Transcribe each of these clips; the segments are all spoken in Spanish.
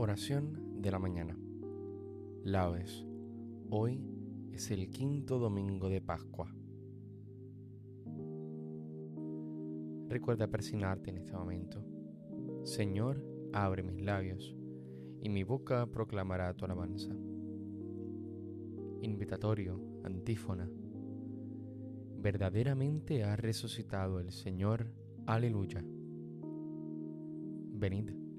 Oración de la mañana. Laudes. Hoy es el quinto domingo de Pascua. Recuerda persignarte en este momento. Señor, abre mis labios, y mi boca proclamará tu alabanza. Invitatorio, antífona. Verdaderamente ha resucitado el Señor. Aleluya. Venid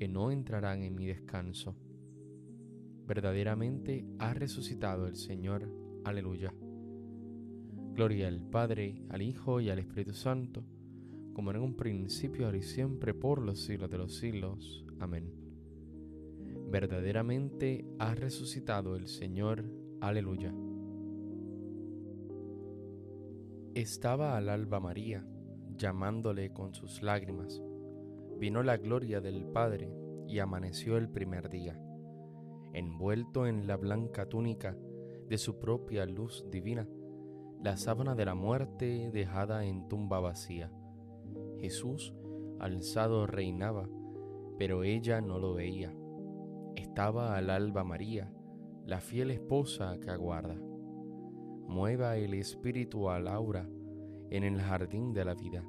que no entrarán en mi descanso. Verdaderamente ha resucitado el Señor. Aleluya. Gloria al Padre, al Hijo y al Espíritu Santo, como en un principio, ahora y siempre, por los siglos de los siglos. Amén. Verdaderamente ha resucitado el Señor. Aleluya. Estaba al alba María, llamándole con sus lágrimas vino la gloria del Padre y amaneció el primer día. Envuelto en la blanca túnica de su propia luz divina, la sábana de la muerte dejada en tumba vacía. Jesús alzado reinaba, pero ella no lo veía. Estaba al alba María, la fiel esposa que aguarda. Mueva el espíritu al aura en el jardín de la vida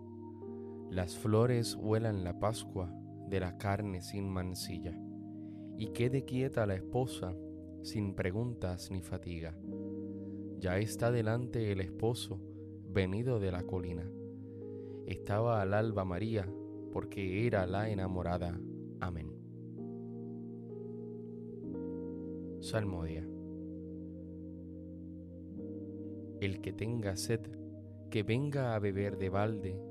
las flores huelan la Pascua de la carne sin mancilla, y quede quieta la esposa sin preguntas ni fatiga. Ya está delante el esposo, venido de la colina. Estaba al alba María, porque era la enamorada. Amén. Salmodia. El que tenga sed, que venga a beber de balde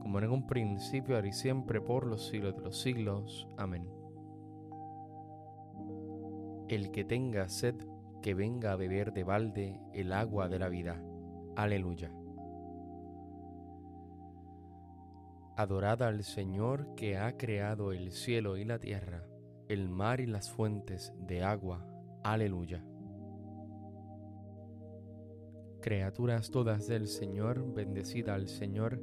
como en un principio, ahora y siempre, por los siglos de los siglos. Amén. El que tenga sed, que venga a beber de balde el agua de la vida. Aleluya. Adorad al Señor que ha creado el cielo y la tierra, el mar y las fuentes de agua. Aleluya. Criaturas todas del Señor, bendecida al Señor,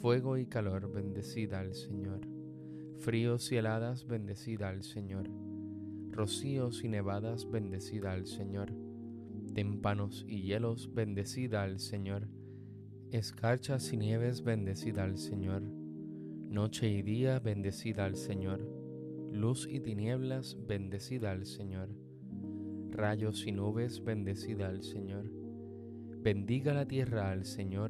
Fuego y calor, bendecida al Señor. Fríos y heladas, bendecida al Señor. Rocíos y nevadas, bendecida al Señor. Témpanos y hielos, bendecida al Señor Escarchas y nieves, bendecida al Señor. Noche y día, bendecida al Señor. Luz y tinieblas, bendecida al Señor. Rayos y nubes, bendecida al Señor. Bendiga la tierra al Señor,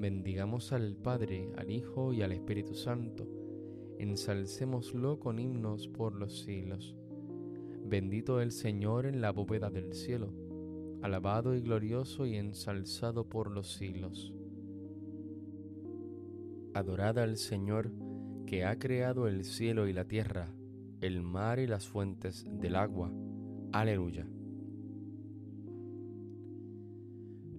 Bendigamos al Padre, al Hijo y al Espíritu Santo. Ensalcémoslo con himnos por los siglos. Bendito el Señor en la bóveda del cielo alabado y glorioso y ensalzado por los siglos. Adorad al Señor que ha creado el cielo y la tierra, el mar y las fuentes del agua. Aleluya.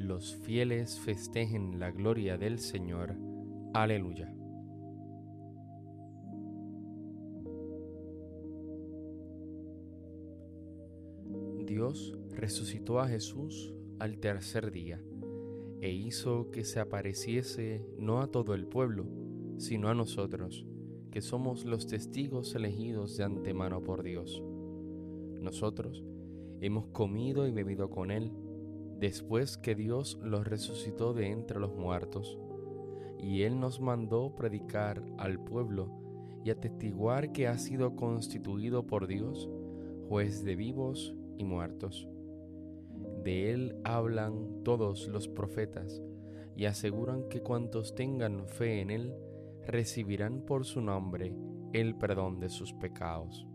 Los fieles festejen la gloria del Señor. Aleluya. Dios resucitó a Jesús al tercer día e hizo que se apareciese no a todo el pueblo, sino a nosotros, que somos los testigos elegidos de antemano por Dios. Nosotros hemos comido y bebido con Él después que Dios los resucitó de entre los muertos, y Él nos mandó predicar al pueblo y atestiguar que ha sido constituido por Dios, juez de vivos y muertos. De él hablan todos los profetas y aseguran que cuantos tengan fe en él recibirán por su nombre el perdón de sus pecados.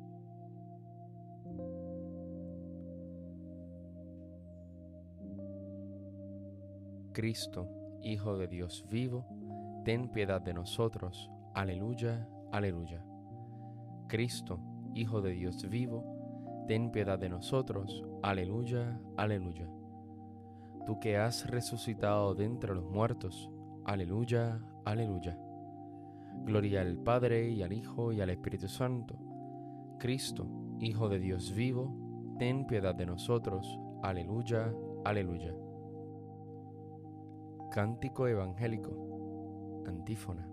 Cristo, Hijo de Dios vivo, ten piedad de nosotros. Aleluya, aleluya. Cristo, Hijo de Dios vivo, ten piedad de nosotros. Aleluya, aleluya. Tú que has resucitado de entre los muertos. Aleluya, aleluya. Gloria al Padre y al Hijo y al Espíritu Santo. Cristo, Hijo de Dios vivo, ten piedad de nosotros. Aleluya, aleluya. Cántico Evangélico. Antífona.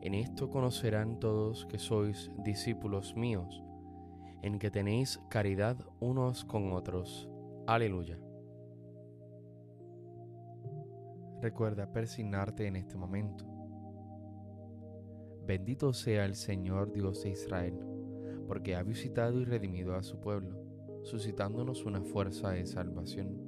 En esto conocerán todos que sois discípulos míos en que tenéis caridad unos con otros. Aleluya. Recuerda persignarte en este momento. Bendito sea el Señor Dios de Israel, porque ha visitado y redimido a su pueblo, suscitándonos una fuerza de salvación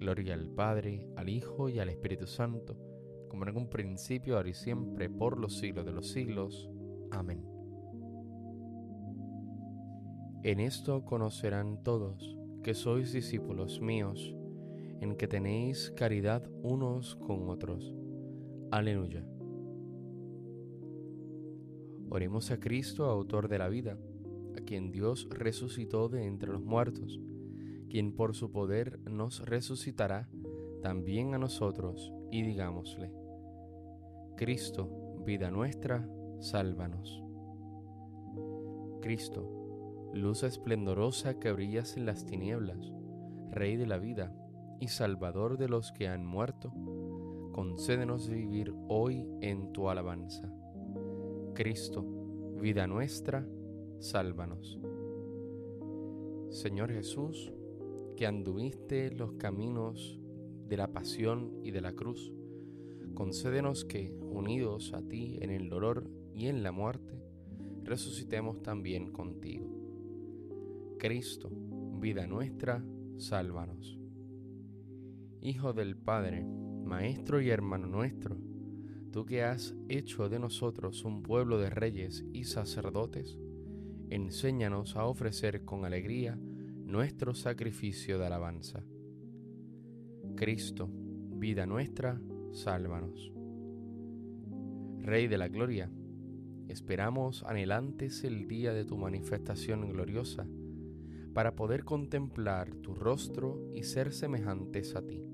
Gloria al Padre, al Hijo y al Espíritu Santo, como en un principio, ahora y siempre, por los siglos de los siglos. Amén. En esto conocerán todos que sois discípulos míos, en que tenéis caridad unos con otros. Aleluya. Oremos a Cristo, autor de la vida, a quien Dios resucitó de entre los muertos, quien por su poder nos resucitará también a nosotros, y digámosle, Cristo, vida nuestra, sálvanos. Cristo, luz esplendorosa que brillas en las tinieblas, Rey de la vida y Salvador de los que han muerto, concédenos vivir hoy en tu alabanza Cristo, vida nuestra, sálvanos. Señor Jesús, que anduviste los caminos de la pasión y de la cruz, concédenos que, unidos a ti en el dolor y en la muerte, resucitemos también contigo. Cristo, vida nuestra, sálvanos. Hijo del Padre, Maestro y hermano nuestro, tú que has hecho de nosotros un pueblo de reyes y sacerdotes, enséñanos a ofrecer con alegría nuestro sacrificio de alabanza. Cristo, vida nuestra, sálvanos. Rey de la Gloria, esperamos anhelantes el día de tu manifestación gloriosa, para poder contemplar tu rostro y ser semejantes a ti.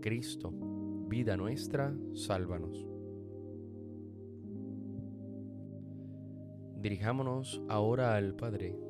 Cristo, vida nuestra, sálvanos. Dirijámonos ahora al Padre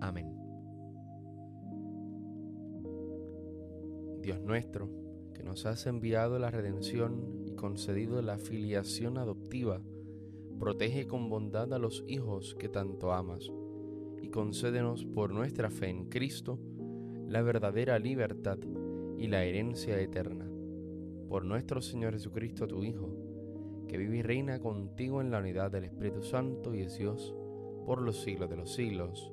Amén. Dios nuestro, que nos has enviado la redención y concedido la filiación adoptiva, protege con bondad a los hijos que tanto amas, y concédenos por nuestra fe en Cristo la verdadera libertad y la herencia eterna por nuestro Señor Jesucristo, tu Hijo, que vive y reina contigo en la unidad del Espíritu Santo y es Dios por los siglos de los siglos.